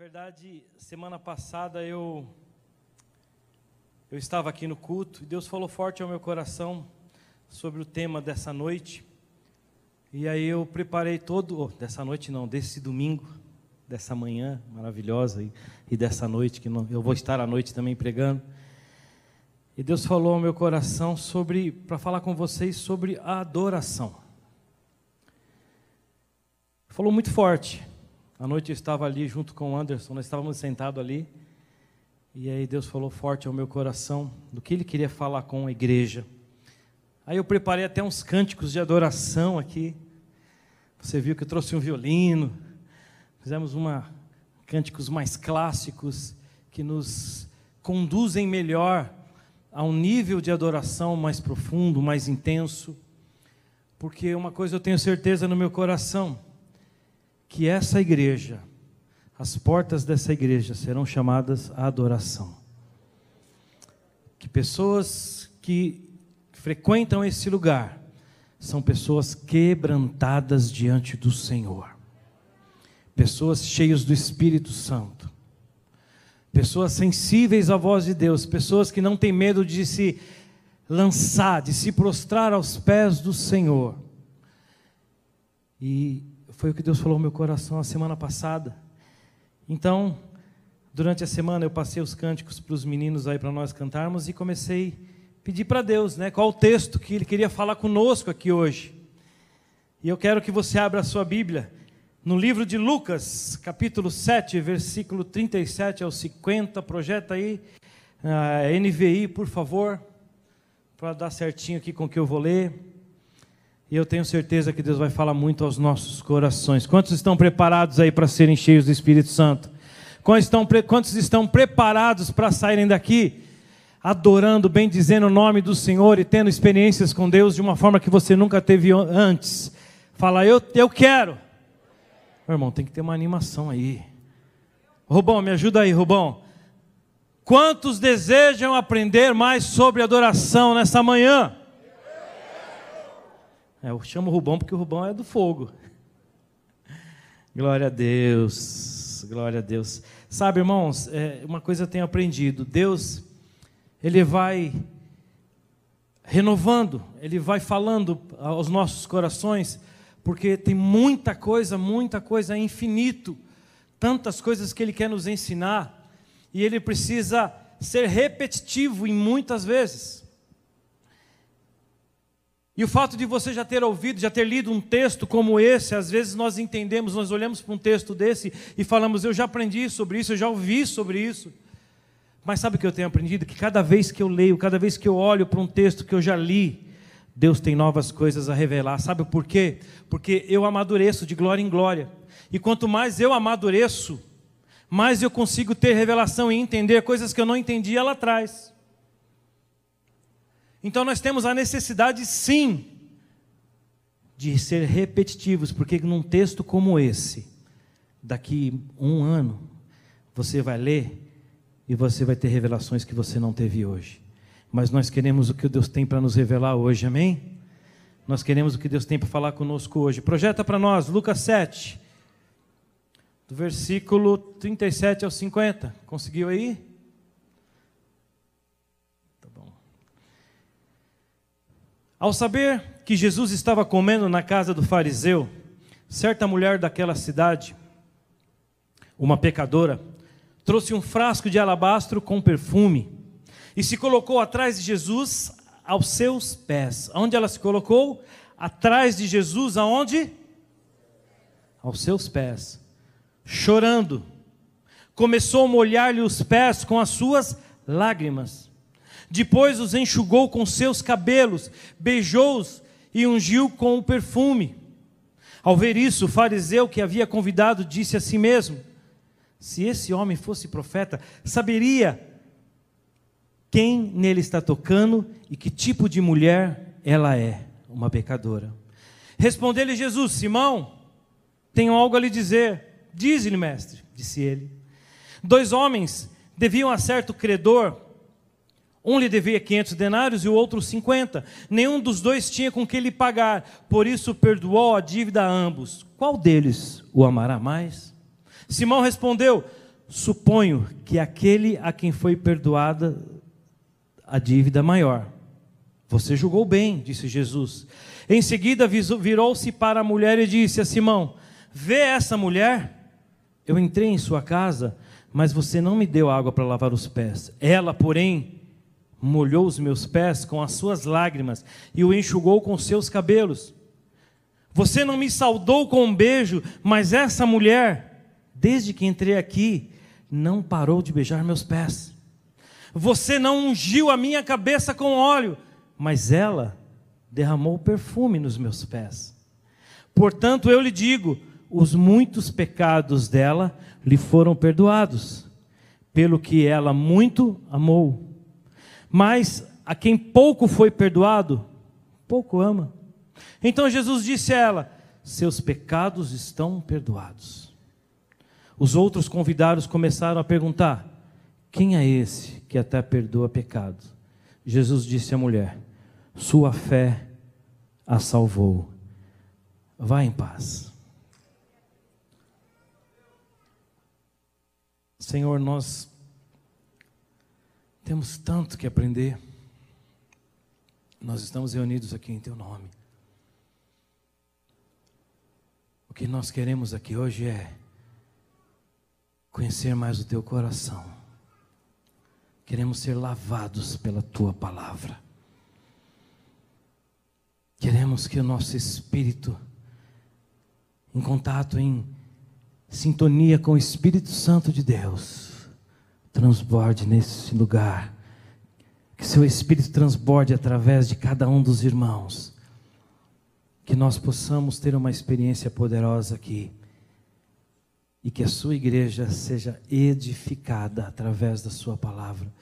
verdade, semana passada eu eu estava aqui no culto e Deus falou forte ao meu coração sobre o tema dessa noite. E aí eu preparei todo, oh, dessa noite não, desse domingo, dessa manhã maravilhosa e, e dessa noite que não, eu vou estar à noite também pregando. E Deus falou ao meu coração sobre para falar com vocês sobre a adoração. Falou muito forte. À noite eu estava ali junto com o Anderson, nós estávamos sentados ali. E aí Deus falou forte ao meu coração do que ele queria falar com a igreja. Aí eu preparei até uns cânticos de adoração aqui. Você viu que eu trouxe um violino. Fizemos uma cânticos mais clássicos que nos conduzem melhor a um nível de adoração mais profundo, mais intenso. Porque uma coisa eu tenho certeza no meu coração, que essa igreja, as portas dessa igreja serão chamadas à adoração. Que pessoas que frequentam esse lugar são pessoas quebrantadas diante do Senhor, pessoas cheias do Espírito Santo, pessoas sensíveis à voz de Deus, pessoas que não têm medo de se lançar, de se prostrar aos pés do Senhor. E foi o que Deus falou no meu coração a semana passada. Então, durante a semana eu passei os cânticos para os meninos aí para nós cantarmos e comecei a pedir para Deus, né, qual o texto que ele queria falar conosco aqui hoje. E eu quero que você abra a sua Bíblia no livro de Lucas, capítulo 7, versículo 37 ao 50, projeta aí a NVI, por favor, para dar certinho aqui com o que eu vou ler. E eu tenho certeza que Deus vai falar muito aos nossos corações. Quantos estão preparados aí para serem cheios do Espírito Santo? Quantos estão, quantos estão preparados para saírem daqui adorando, bem dizendo o nome do Senhor e tendo experiências com Deus de uma forma que você nunca teve antes? Fala, eu, eu quero. Meu irmão, tem que ter uma animação aí. Rubão, me ajuda aí, Rubão. Quantos desejam aprender mais sobre adoração nessa manhã? É, eu chamo o Rubão porque o Rubão é do fogo. Glória a Deus, glória a Deus. Sabe, irmãos, é, uma coisa eu tenho aprendido: Deus, Ele vai renovando, Ele vai falando aos nossos corações, porque tem muita coisa, muita coisa, é infinito, tantas coisas que Ele quer nos ensinar, e Ele precisa ser repetitivo em muitas vezes. E o fato de você já ter ouvido, já ter lido um texto como esse, às vezes nós entendemos, nós olhamos para um texto desse e falamos, eu já aprendi sobre isso, eu já ouvi sobre isso. Mas sabe o que eu tenho aprendido? Que cada vez que eu leio, cada vez que eu olho para um texto que eu já li, Deus tem novas coisas a revelar. Sabe por quê? Porque eu amadureço de glória em glória. E quanto mais eu amadureço, mais eu consigo ter revelação e entender coisas que eu não entendia lá atrás. Então nós temos a necessidade, sim, de ser repetitivos, porque num texto como esse, daqui um ano, você vai ler e você vai ter revelações que você não teve hoje. Mas nós queremos o que Deus tem para nos revelar hoje, amém? Nós queremos o que Deus tem para falar conosco hoje. Projeta para nós, Lucas 7, do versículo 37 ao 50. Conseguiu aí? Ao saber que Jesus estava comendo na casa do fariseu, certa mulher daquela cidade, uma pecadora, trouxe um frasco de alabastro com perfume e se colocou atrás de Jesus aos seus pés. Onde ela se colocou? Atrás de Jesus, aonde? Aos seus pés. Chorando, começou a molhar-lhe os pés com as suas lágrimas depois os enxugou com seus cabelos, beijou-os e ungiu com o perfume. Ao ver isso, o fariseu que havia convidado disse a si mesmo: Se esse homem fosse profeta, saberia quem nele está tocando e que tipo de mulher ela é, uma pecadora. Respondeu-lhe Jesus: Simão, tenho algo a lhe dizer. Diz-lhe, mestre, disse ele. Dois homens deviam a certo credor um lhe devia 500 denários e o outro 50. Nenhum dos dois tinha com que lhe pagar, por isso perdoou a dívida a ambos. Qual deles o amará mais? Simão respondeu: Suponho que aquele a quem foi perdoada a dívida maior. Você julgou bem, disse Jesus. Em seguida virou-se para a mulher e disse a Simão: Vê essa mulher? Eu entrei em sua casa, mas você não me deu água para lavar os pés. Ela, porém, molhou os meus pés com as suas lágrimas e o enxugou com seus cabelos. Você não me saudou com um beijo, mas essa mulher, desde que entrei aqui, não parou de beijar meus pés. Você não ungiu a minha cabeça com óleo, mas ela derramou perfume nos meus pés. Portanto, eu lhe digo: os muitos pecados dela lhe foram perdoados, pelo que ela muito amou. Mas a quem pouco foi perdoado, pouco ama. Então Jesus disse a ela: Seus pecados estão perdoados. Os outros convidados começaram a perguntar: Quem é esse que até perdoa pecados? Jesus disse à mulher: sua fé a salvou. Vá em paz. Senhor, nós temos tanto que aprender. Nós estamos reunidos aqui em Teu nome. O que nós queremos aqui hoje é conhecer mais o Teu coração. Queremos ser lavados pela Tua palavra. Queremos que o nosso espírito, em contato, em sintonia com o Espírito Santo de Deus, transborde nesse lugar. Que seu espírito transborde através de cada um dos irmãos. Que nós possamos ter uma experiência poderosa aqui. E que a sua igreja seja edificada através da sua palavra.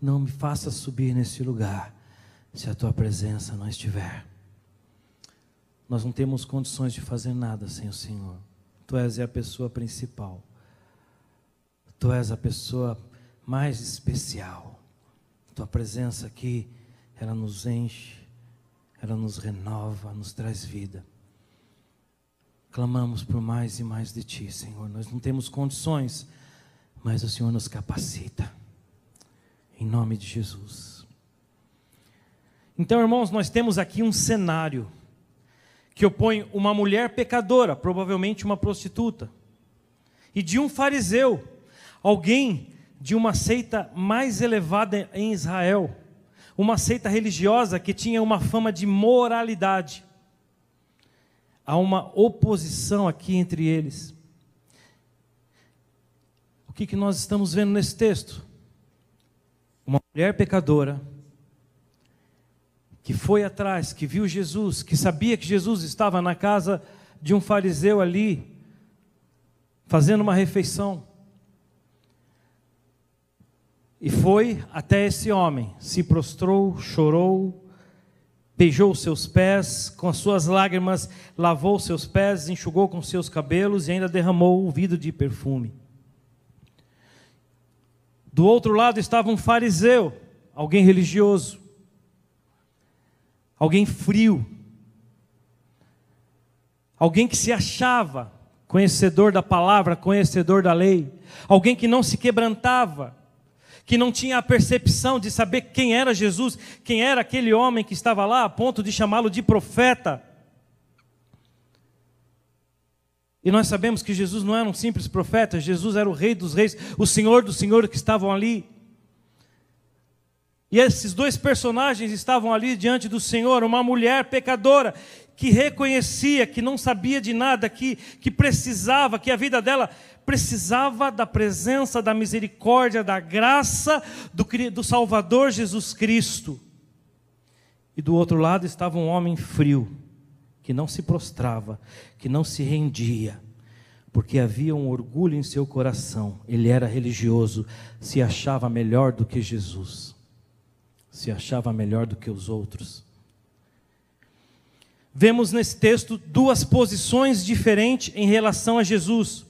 Não me faça subir nesse lugar se a tua presença não estiver. Nós não temos condições de fazer nada sem o Senhor. Tu és a pessoa principal. Tu és a pessoa mais especial. Tua presença aqui, ela nos enche, ela nos renova, nos traz vida. Clamamos por mais e mais de Ti, Senhor. Nós não temos condições, mas o Senhor nos capacita. Em nome de Jesus. Então, irmãos, nós temos aqui um cenário que opõe uma mulher pecadora, provavelmente uma prostituta, e de um fariseu, alguém de uma seita mais elevada em Israel, uma seita religiosa que tinha uma fama de moralidade. Há uma oposição aqui entre eles. O que, que nós estamos vendo nesse texto? Uma mulher pecadora que foi atrás, que viu Jesus, que sabia que Jesus estava na casa de um fariseu ali, fazendo uma refeição. E foi até esse homem, se prostrou, chorou, beijou seus pés, com as suas lágrimas lavou seus pés, enxugou com seus cabelos e ainda derramou o vidro de perfume. Do outro lado estava um fariseu, alguém religioso, alguém frio, alguém que se achava conhecedor da palavra, conhecedor da lei, alguém que não se quebrantava, que não tinha a percepção de saber quem era Jesus, quem era aquele homem que estava lá, a ponto de chamá-lo de profeta. E nós sabemos que Jesus não era um simples profeta, Jesus era o Rei dos Reis, o Senhor dos Senhores que estavam ali. E esses dois personagens estavam ali diante do Senhor, uma mulher pecadora que reconhecia que não sabia de nada, que, que precisava, que a vida dela precisava da presença, da misericórdia, da graça do, do Salvador Jesus Cristo. E do outro lado estava um homem frio, que não se prostrava, que não se rendia, porque havia um orgulho em seu coração. Ele era religioso, se achava melhor do que Jesus se achava melhor do que os outros. Vemos nesse texto duas posições diferentes em relação a Jesus.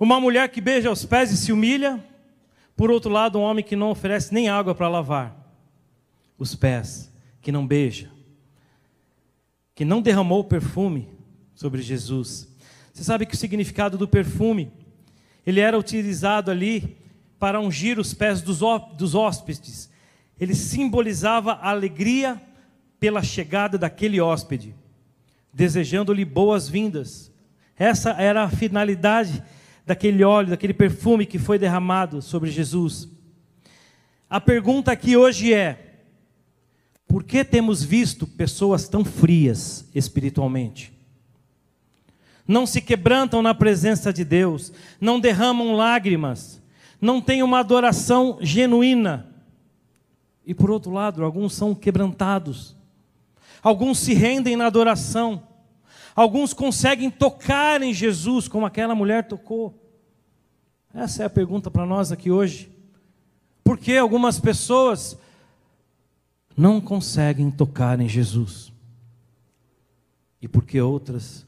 Uma mulher que beija os pés e se humilha, por outro lado, um homem que não oferece nem água para lavar os pés, que não beija, que não derramou perfume sobre Jesus. Você sabe que o significado do perfume, ele era utilizado ali para ungir os pés dos, dos hóspedes. Ele simbolizava a alegria pela chegada daquele hóspede, desejando-lhe boas-vindas. Essa era a finalidade daquele óleo, daquele perfume que foi derramado sobre Jesus. A pergunta aqui hoje é: por que temos visto pessoas tão frias espiritualmente? Não se quebrantam na presença de Deus, não derramam lágrimas, não têm uma adoração genuína. E por outro lado, alguns são quebrantados, alguns se rendem na adoração, alguns conseguem tocar em Jesus como aquela mulher tocou. Essa é a pergunta para nós aqui hoje. Por que algumas pessoas não conseguem tocar em Jesus. E porque outras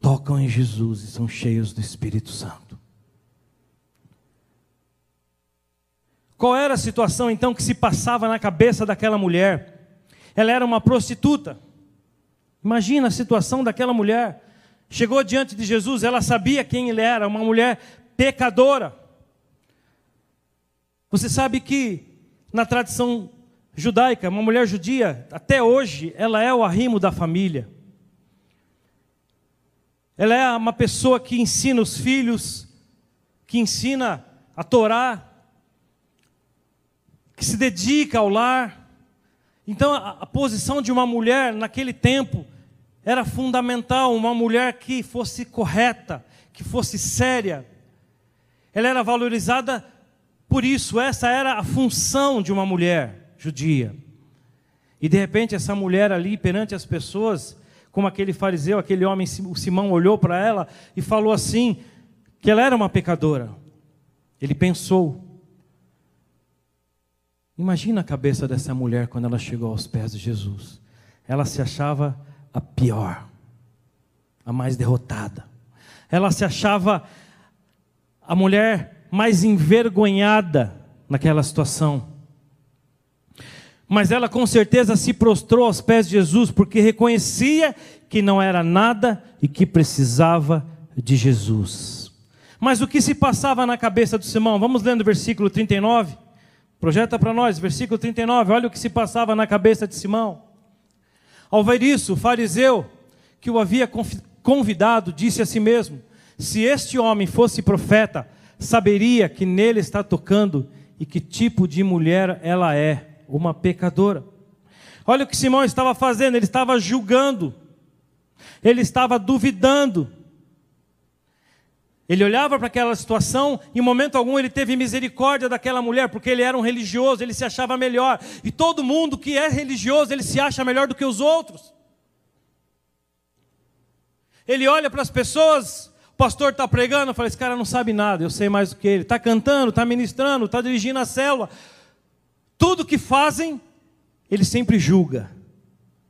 tocam em Jesus e são cheios do Espírito Santo. Qual era a situação então que se passava na cabeça daquela mulher? Ela era uma prostituta. Imagina a situação daquela mulher. Chegou diante de Jesus, ela sabia quem ele era, uma mulher pecadora. Você sabe que na tradição judaica, uma mulher judia, até hoje, ela é o arrimo da família. Ela é uma pessoa que ensina os filhos, que ensina a Torá, que se dedica ao lar. Então, a, a posição de uma mulher naquele tempo era fundamental, uma mulher que fosse correta, que fosse séria. Ela era valorizada por isso, essa era a função de uma mulher judia. E de repente essa mulher ali perante as pessoas, como aquele fariseu, aquele homem, o Simão olhou para ela e falou assim, que ela era uma pecadora. Ele pensou. Imagina a cabeça dessa mulher quando ela chegou aos pés de Jesus. Ela se achava a pior, a mais derrotada. Ela se achava a mulher mais envergonhada naquela situação. Mas ela com certeza se prostrou aos pés de Jesus, porque reconhecia que não era nada e que precisava de Jesus. Mas o que se passava na cabeça do Simão? Vamos lendo o versículo 39. Projeta para nós, versículo 39. Olha o que se passava na cabeça de Simão. Ao ver isso, o fariseu que o havia convidado disse a si mesmo: Se este homem fosse profeta, saberia que nele está tocando e que tipo de mulher ela é uma pecadora. Olha o que Simão estava fazendo, ele estava julgando, ele estava duvidando. Ele olhava para aquela situação, em momento algum ele teve misericórdia daquela mulher, porque ele era um religioso, ele se achava melhor. E todo mundo que é religioso, ele se acha melhor do que os outros. Ele olha para as pessoas, pastor está pregando, fala: esse cara não sabe nada, eu sei mais do que ele. Está cantando, está ministrando, está dirigindo a célula. Tudo que fazem, ele sempre julga.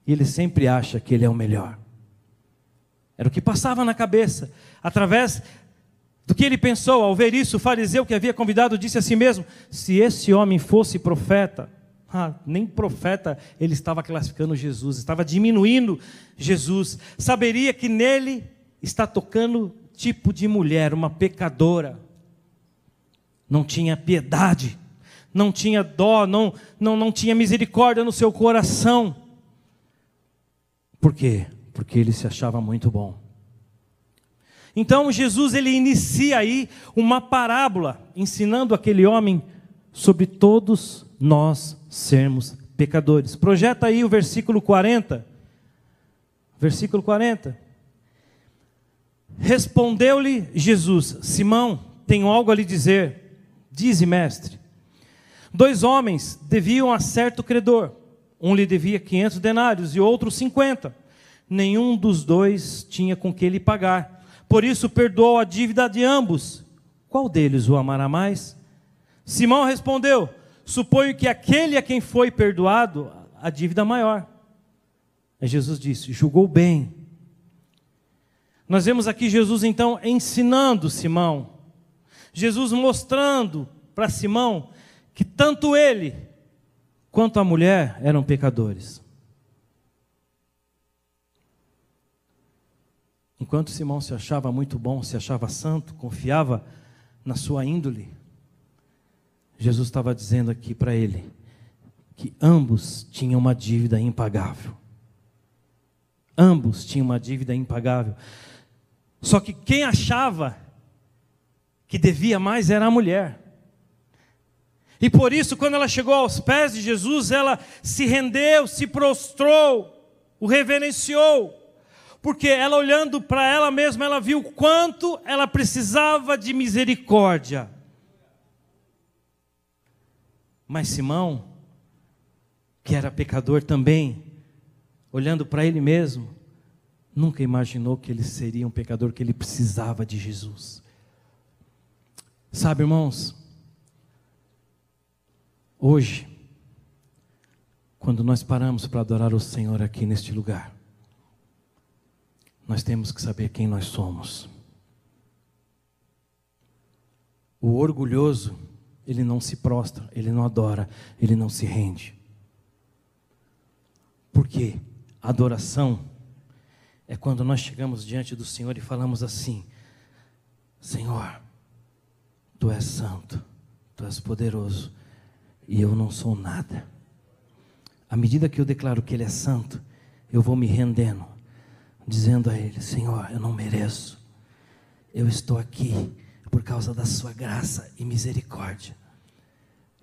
E ele sempre acha que ele é o melhor. Era o que passava na cabeça. Através do que ele pensou, ao ver isso, o fariseu que havia convidado disse a si mesmo: se esse homem fosse profeta, ah, nem profeta ele estava classificando Jesus, estava diminuindo Jesus. Saberia que nele está tocando tipo de mulher, uma pecadora. Não tinha piedade não tinha dó, não, não, não tinha misericórdia no seu coração. Por quê? Porque ele se achava muito bom. Então Jesus ele inicia aí uma parábola ensinando aquele homem sobre todos nós sermos pecadores. Projeta aí o versículo 40. Versículo 40. Respondeu-lhe Jesus: Simão, tenho algo a lhe dizer. Dize, mestre. Dois homens deviam a certo credor. Um lhe devia 500 denários e outro 50. Nenhum dos dois tinha com que lhe pagar. Por isso perdoou a dívida de ambos. Qual deles o amará mais? Simão respondeu: Suponho que aquele a quem foi perdoado a dívida maior. Aí Jesus disse: Julgou bem. Nós vemos aqui Jesus então ensinando Simão, Jesus mostrando para Simão que tanto ele quanto a mulher eram pecadores. Enquanto Simão se achava muito bom, se achava santo, confiava na sua índole, Jesus estava dizendo aqui para ele que ambos tinham uma dívida impagável. Ambos tinham uma dívida impagável. Só que quem achava que devia mais era a mulher. E por isso, quando ela chegou aos pés de Jesus, ela se rendeu, se prostrou, o reverenciou porque ela olhando para ela mesma, ela viu quanto ela precisava de misericórdia. Mas Simão, que era pecador também, olhando para ele mesmo, nunca imaginou que ele seria um pecador, que ele precisava de Jesus. Sabe, irmãos, hoje, quando nós paramos para adorar o Senhor aqui neste lugar, nós temos que saber quem nós somos. O orgulhoso, ele não se prostra, ele não adora, ele não se rende. Porque adoração é quando nós chegamos diante do Senhor e falamos assim: Senhor, tu és santo, tu és poderoso, e eu não sou nada. À medida que eu declaro que Ele é santo, eu vou me rendendo, dizendo a Ele: Senhor, eu não mereço, eu estou aqui por causa da Sua graça e misericórdia.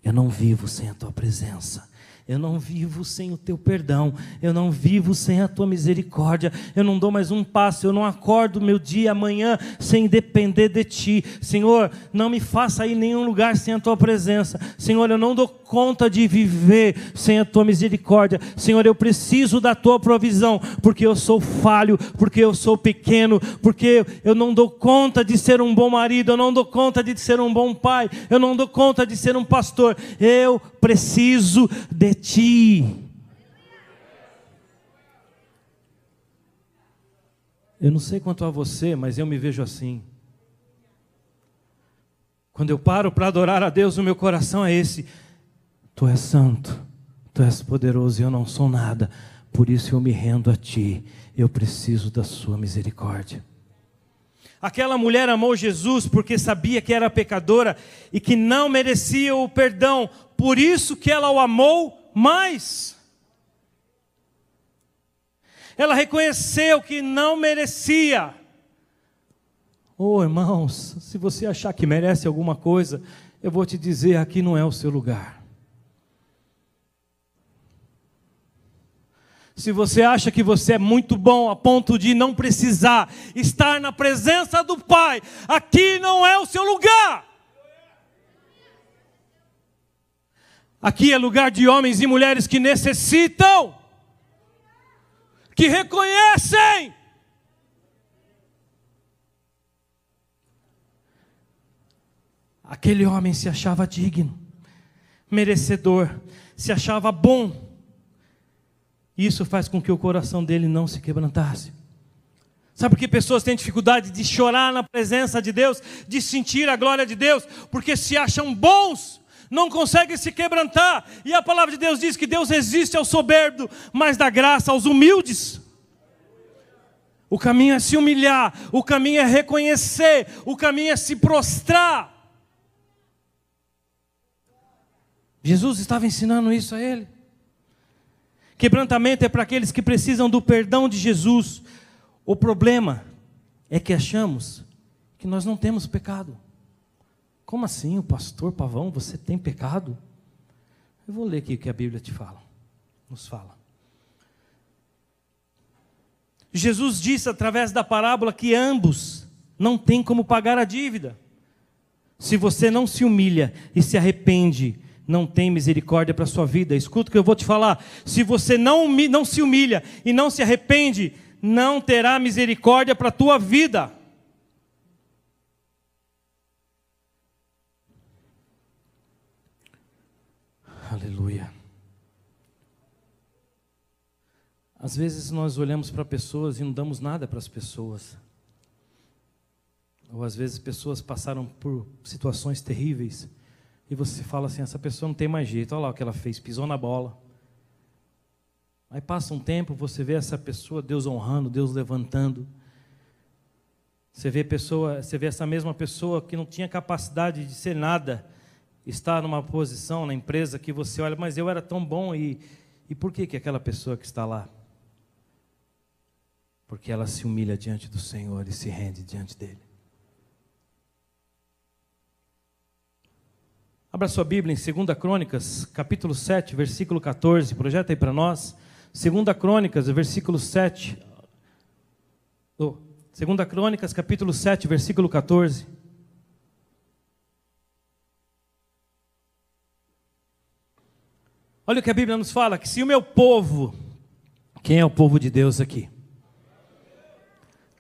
Eu não vivo sem a Tua presença. Eu não vivo sem o teu perdão, eu não vivo sem a tua misericórdia, eu não dou mais um passo, eu não acordo meu dia amanhã sem depender de ti. Senhor, não me faça ir em nenhum lugar sem a tua presença. Senhor, eu não dou conta de viver sem a tua misericórdia. Senhor, eu preciso da tua provisão, porque eu sou falho, porque eu sou pequeno, porque eu não dou conta de ser um bom marido, eu não dou conta de ser um bom pai, eu não dou conta de ser um pastor. Eu preciso de ti. Eu não sei quanto a você, mas eu me vejo assim. Quando eu paro para adorar a Deus, o meu coração é esse: Tu és santo, Tu és poderoso e eu não sou nada, por isso eu me rendo a Ti, eu preciso da Sua misericórdia. Aquela mulher amou Jesus porque sabia que era pecadora e que não merecia o perdão, por isso que ela o amou mais. Ela reconheceu que não merecia. Oh, irmãos, se você achar que merece alguma coisa, eu vou te dizer: aqui não é o seu lugar. Se você acha que você é muito bom a ponto de não precisar estar na presença do Pai, aqui não é o seu lugar. Aqui é lugar de homens e mulheres que necessitam, que reconhecem. Aquele homem se achava digno, merecedor, se achava bom. Isso faz com que o coração dele não se quebrantasse. Sabe por que pessoas têm dificuldade de chorar na presença de Deus, de sentir a glória de Deus? Porque se acham bons não conseguem se quebrantar. E a palavra de Deus diz que Deus resiste ao soberbo, mas dá graça aos humildes. O caminho é se humilhar, o caminho é reconhecer, o caminho é se prostrar. Jesus estava ensinando isso a ele. Quebrantamento é para aqueles que precisam do perdão de Jesus. O problema é que achamos que nós não temos pecado. Como assim, o pastor Pavão, você tem pecado? Eu vou ler aqui o que a Bíblia te fala, nos fala. Jesus disse através da parábola que ambos não têm como pagar a dívida. Se você não se humilha e se arrepende, não tem misericórdia para a sua vida. Escuta o que eu vou te falar. Se você não, não se humilha e não se arrepende, não terá misericórdia para a tua vida. Aleluia. Às vezes nós olhamos para pessoas e não damos nada para as pessoas. Ou às vezes pessoas passaram por situações terríveis e você fala assim: essa pessoa não tem mais jeito, olha lá o que ela fez, pisou na bola. Aí passa um tempo, você vê essa pessoa, Deus honrando, Deus levantando. Você vê pessoa, você vê essa mesma pessoa que não tinha capacidade de ser nada, está numa posição na empresa que você olha, mas eu era tão bom e e por que que aquela pessoa que está lá? Porque ela se humilha diante do Senhor e se rende diante dele. Abra sua Bíblia em 2 Crônicas, capítulo 7, versículo 14. Projeta aí para nós. 2 Crônicas, versículo 7. Oh, 2 Crônicas, capítulo 7, versículo 14. Olha o que a Bíblia nos fala: que se o meu povo, quem é o povo de Deus aqui?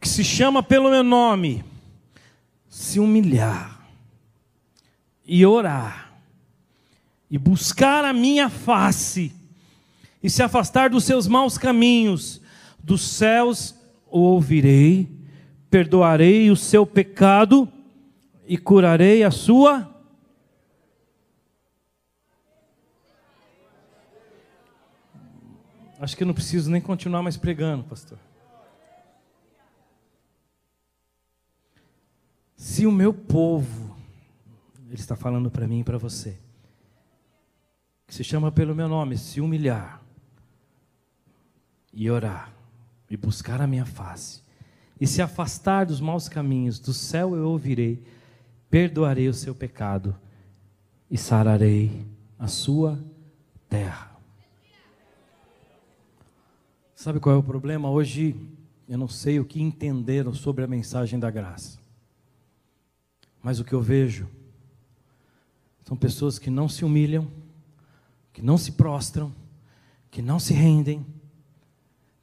Que se chama pelo meu nome, se humilhar e orar, e buscar a minha face, e se afastar dos seus maus caminhos, dos céus o ouvirei, perdoarei o seu pecado e curarei a sua Acho que eu não preciso nem continuar mais pregando, pastor. Se o meu povo, ele está falando para mim e para você, que se chama pelo meu nome, se humilhar e orar e buscar a minha face e se afastar dos maus caminhos, do céu eu ouvirei, perdoarei o seu pecado e sararei a sua terra. Sabe qual é o problema? Hoje eu não sei o que entenderam sobre a mensagem da graça. Mas o que eu vejo são pessoas que não se humilham, que não se prostram, que não se rendem,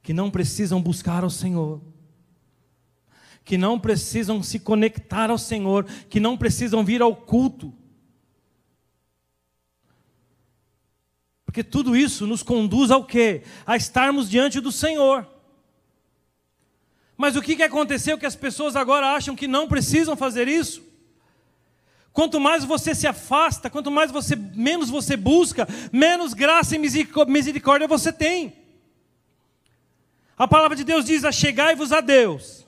que não precisam buscar ao Senhor, que não precisam se conectar ao Senhor, que não precisam vir ao culto, Porque tudo isso nos conduz ao quê? A estarmos diante do Senhor. Mas o que, que aconteceu que as pessoas agora acham que não precisam fazer isso? Quanto mais você se afasta, quanto mais você menos você busca, menos graça e misericórdia você tem. A palavra de Deus diz: "Achegai-vos a Deus,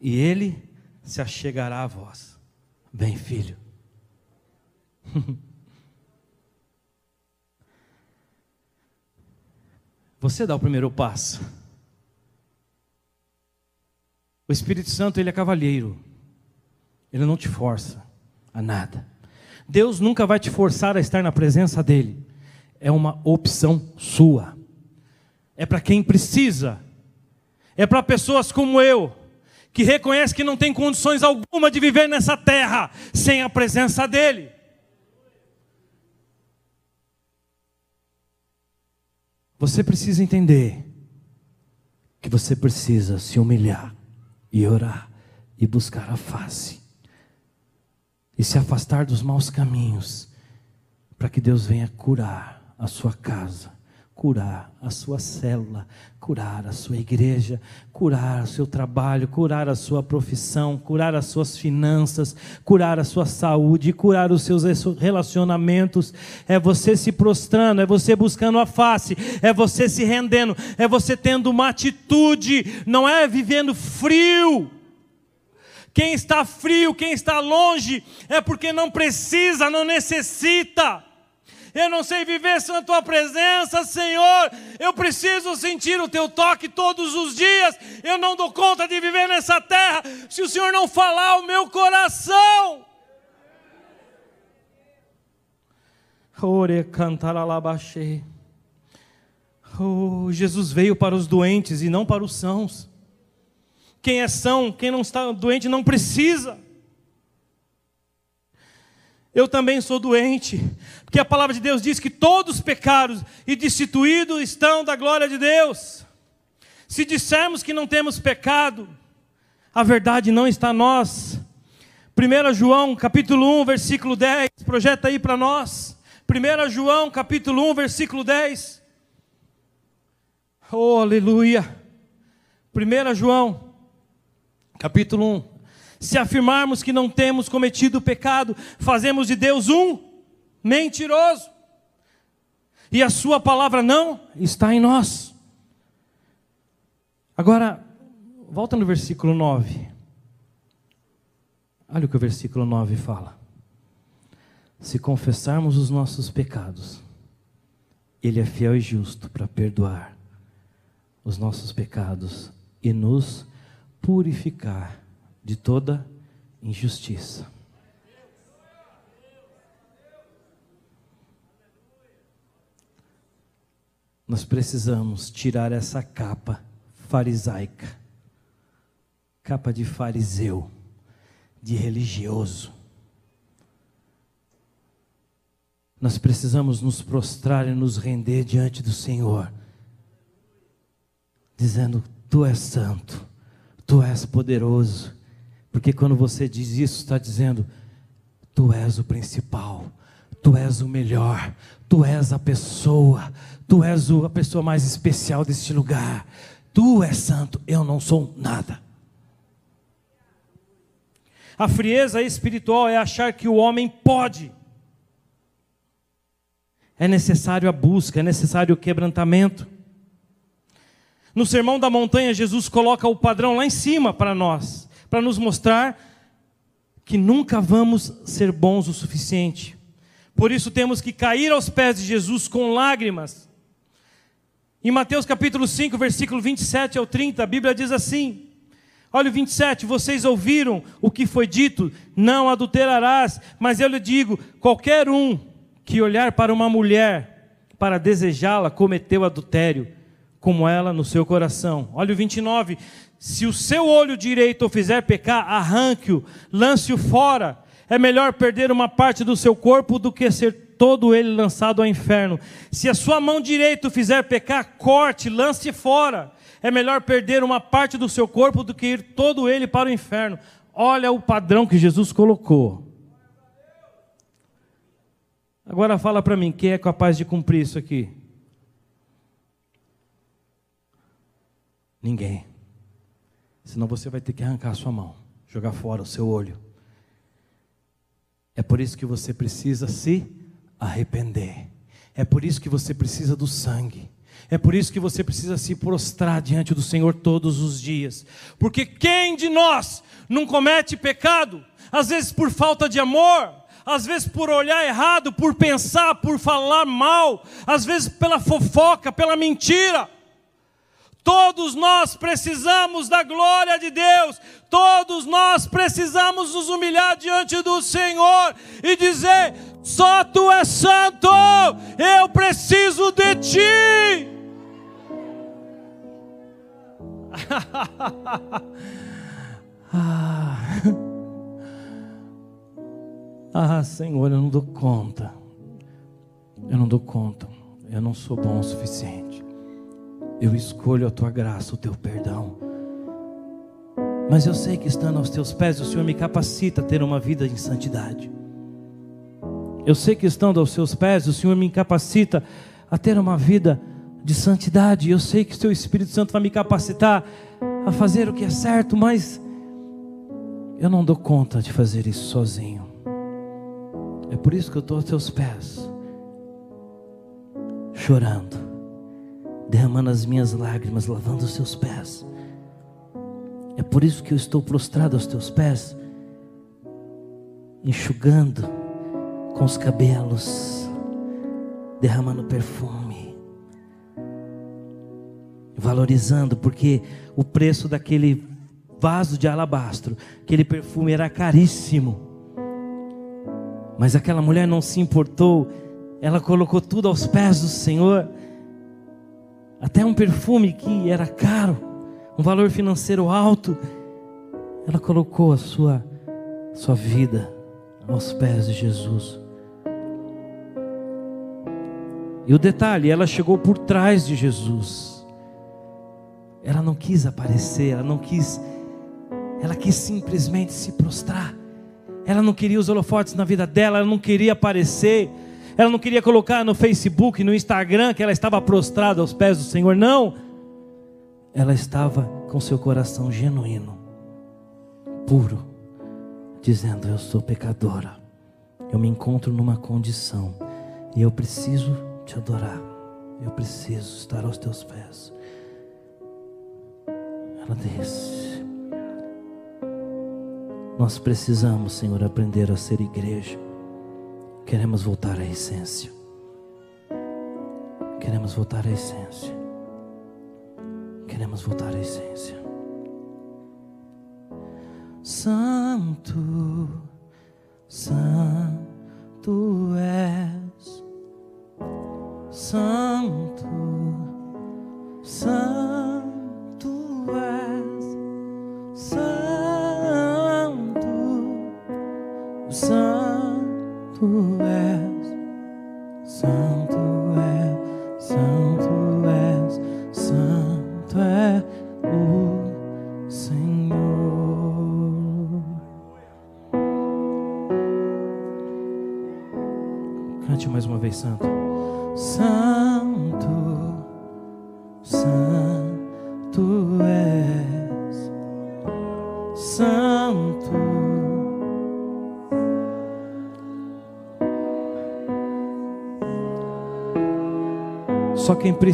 e ele se achegará a vós". Bem, filho. Você dá o primeiro passo. O Espírito Santo, ele é cavalheiro. Ele não te força a nada. Deus nunca vai te forçar a estar na presença dele. É uma opção sua. É para quem precisa. É para pessoas como eu, que reconhece que não tem condições alguma de viver nessa terra sem a presença dele. Você precisa entender que você precisa se humilhar e orar e buscar a face e se afastar dos maus caminhos para que Deus venha curar a sua casa curar a sua célula, curar a sua igreja, curar o seu trabalho, curar a sua profissão, curar as suas finanças, curar a sua saúde, curar os seus relacionamentos. É você se prostrando, é você buscando a face, é você se rendendo, é você tendo uma atitude, não é vivendo frio. Quem está frio, quem está longe, é porque não precisa, não necessita. Eu não sei viver sem a tua presença, Senhor. Eu preciso sentir o teu toque todos os dias. Eu não dou conta de viver nessa terra se o Senhor não falar o meu coração. Ore cantar Oh, Jesus veio para os doentes e não para os sãos. Quem é são, quem não está doente não precisa. Eu também sou doente, porque a palavra de Deus diz que todos pecados e destituídos estão da glória de Deus. Se dissermos que não temos pecado, a verdade não está em nós. 1 João capítulo 1, versículo 10, projeta aí para nós. 1 João capítulo 1, versículo 10. Oh, aleluia. 1 João capítulo 1, se afirmarmos que não temos cometido pecado, fazemos de Deus um mentiroso. E a Sua palavra não está em nós. Agora, volta no versículo 9. Olha o que o versículo 9 fala. Se confessarmos os nossos pecados, Ele é fiel e justo para perdoar os nossos pecados e nos purificar de toda injustiça. Nós precisamos tirar essa capa farisaica, capa de fariseu, de religioso. Nós precisamos nos prostrar e nos render diante do Senhor, dizendo: Tu és santo, Tu és poderoso, porque quando você diz isso, está dizendo: Tu és o principal, Tu és o melhor, Tu és a pessoa, Tu és a pessoa mais especial deste lugar. Tu és santo, eu não sou nada. A frieza espiritual é achar que o homem pode. É necessário a busca, é necessário o quebrantamento. No Sermão da Montanha, Jesus coloca o padrão lá em cima para nós, para nos mostrar que nunca vamos ser bons o suficiente. Por isso temos que cair aos pés de Jesus com lágrimas em Mateus capítulo 5, versículo 27 ao 30, a Bíblia diz assim: Olha o 27, vocês ouviram o que foi dito, não adulterarás, mas eu lhe digo: qualquer um que olhar para uma mulher para desejá-la cometeu adultério, como ela no seu coração. Olha o 29, se o seu olho direito o fizer pecar, arranque-o, lance-o fora. É melhor perder uma parte do seu corpo do que ser todo ele lançado ao inferno. Se a sua mão direita fizer pecar, corte, lance fora. É melhor perder uma parte do seu corpo do que ir todo ele para o inferno. Olha o padrão que Jesus colocou. Agora fala para mim, quem é capaz de cumprir isso aqui? Ninguém. Senão você vai ter que arrancar a sua mão, jogar fora o seu olho. É por isso que você precisa se arrepender. É por isso que você precisa do sangue. É por isso que você precisa se prostrar diante do Senhor todos os dias. Porque quem de nós não comete pecado? Às vezes por falta de amor, às vezes por olhar errado, por pensar, por falar mal, às vezes pela fofoca, pela mentira. Todos nós precisamos da glória de Deus, todos nós precisamos nos humilhar diante do Senhor e dizer: só tu és santo, eu preciso de ti. ah. ah, Senhor, eu não dou conta. Eu não dou conta. Eu não sou bom o suficiente. Eu escolho a tua graça, o teu perdão. Mas eu sei que estando aos teus pés, o Senhor me capacita a ter uma vida em santidade. Eu sei que estando aos seus pés, o Senhor me incapacita a ter uma vida de santidade. Eu sei que o seu Espírito Santo vai me capacitar a fazer o que é certo, mas eu não dou conta de fazer isso sozinho. É por isso que eu estou aos teus pés, chorando, derramando as minhas lágrimas, lavando os seus pés. É por isso que eu estou prostrado aos teus pés, enxugando com os cabelos, derramando perfume, valorizando, porque o preço daquele vaso de alabastro, aquele perfume era caríssimo. Mas aquela mulher não se importou, ela colocou tudo aos pés do Senhor, até um perfume que era caro, um valor financeiro alto, ela colocou a sua, sua vida aos pés de Jesus. E o detalhe, ela chegou por trás de Jesus. Ela não quis aparecer, ela não quis, ela quis simplesmente se prostrar. Ela não queria os holofotes na vida dela, ela não queria aparecer, ela não queria colocar no Facebook, no Instagram que ela estava prostrada aos pés do Senhor, não. Ela estava com seu coração genuíno, puro, dizendo: Eu sou pecadora, eu me encontro numa condição e eu preciso te adorar. Eu preciso estar aos teus pés. Ela disse: Nós precisamos, Senhor, aprender a ser igreja. Queremos voltar à essência. Queremos voltar à essência. Queremos voltar à essência. Santo, Santo és, Santo,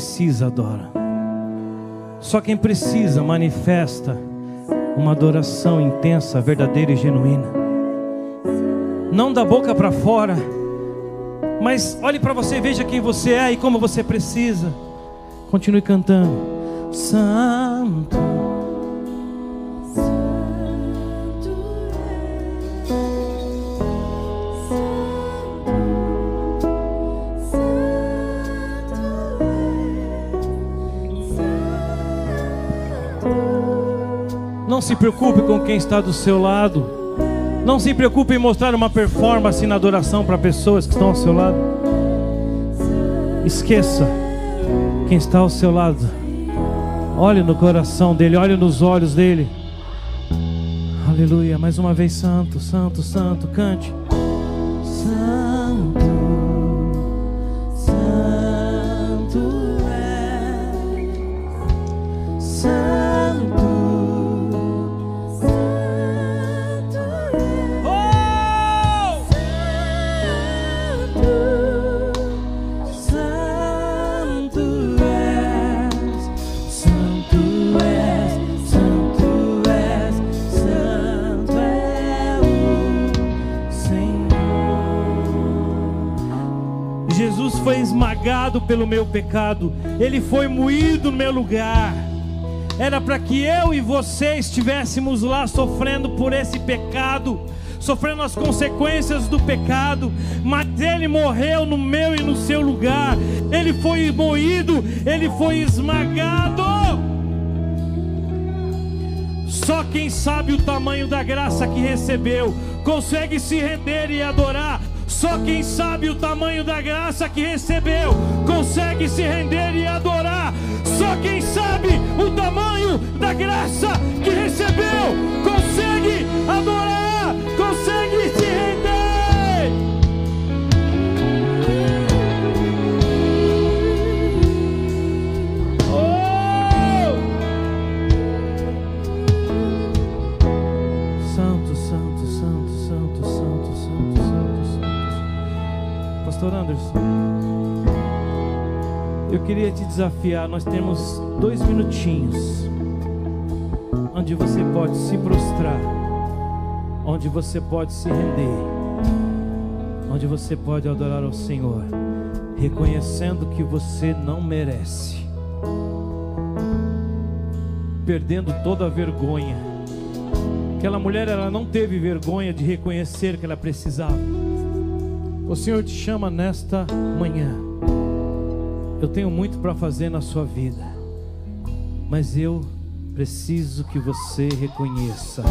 precisa adora. Só quem precisa manifesta uma adoração intensa, verdadeira e genuína. Não da boca para fora, mas olhe para você, veja quem você é e como você precisa. Continue cantando. Santo. Se preocupe com quem está do seu lado. Não se preocupe em mostrar uma performance na adoração para pessoas que estão ao seu lado. Esqueça quem está ao seu lado. Olhe no coração dele, olhe nos olhos dele. Aleluia. Mais uma vez, Santo, Santo, Santo, cante. Esmagado pelo meu pecado, ele foi moído no meu lugar. Era para que eu e você estivéssemos lá sofrendo por esse pecado, sofrendo as consequências do pecado, mas ele morreu no meu e no seu lugar. Ele foi moído, ele foi esmagado. Só quem sabe o tamanho da graça que recebeu consegue se render e adorar. Só quem sabe o tamanho da graça que recebeu consegue se render e adorar. Só quem sabe o tamanho da graça que recebeu consegue Pastor Anderson, eu queria te desafiar. Nós temos dois minutinhos onde você pode se prostrar, onde você pode se render, onde você pode adorar ao Senhor, reconhecendo que você não merece, perdendo toda a vergonha. Aquela mulher, ela não teve vergonha de reconhecer que ela precisava. O Senhor te chama nesta manhã. Eu tenho muito para fazer na sua vida, mas eu preciso que você reconheça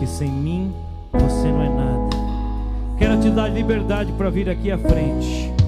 que sem mim você não é nada. Quero te dar liberdade para vir aqui à frente.